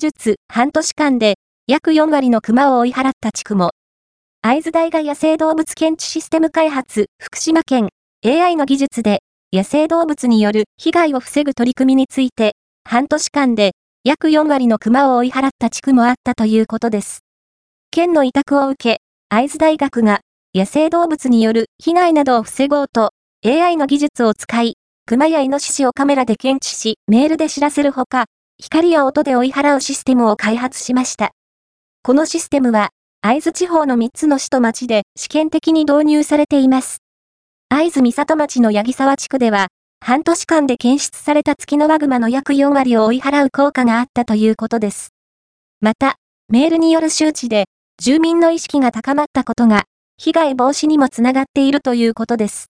術半年間で約4割の熊を追い払った地区も。会津大が野生動物検知システム開発福島県 AI の技術で野生動物による被害を防ぐ取り組みについて半年間で約4割の熊を追い払った地区もあったということです。県の委託を受け、会津大学が野生動物による被害などを防ごうと AI の技術を使い、熊やイノシシをカメラで検知し、メールで知らせるほか、光や音で追い払うシステムを開発しました。このシステムは、会津地方の3つの市と町で試験的に導入されています。会津美里町の八木沢地区では、半年間で検出された月のワグマの約4割を追い払う効果があったということです。また、メールによる周知で、住民の意識が高まったことが、被害防止にもつながっているということです。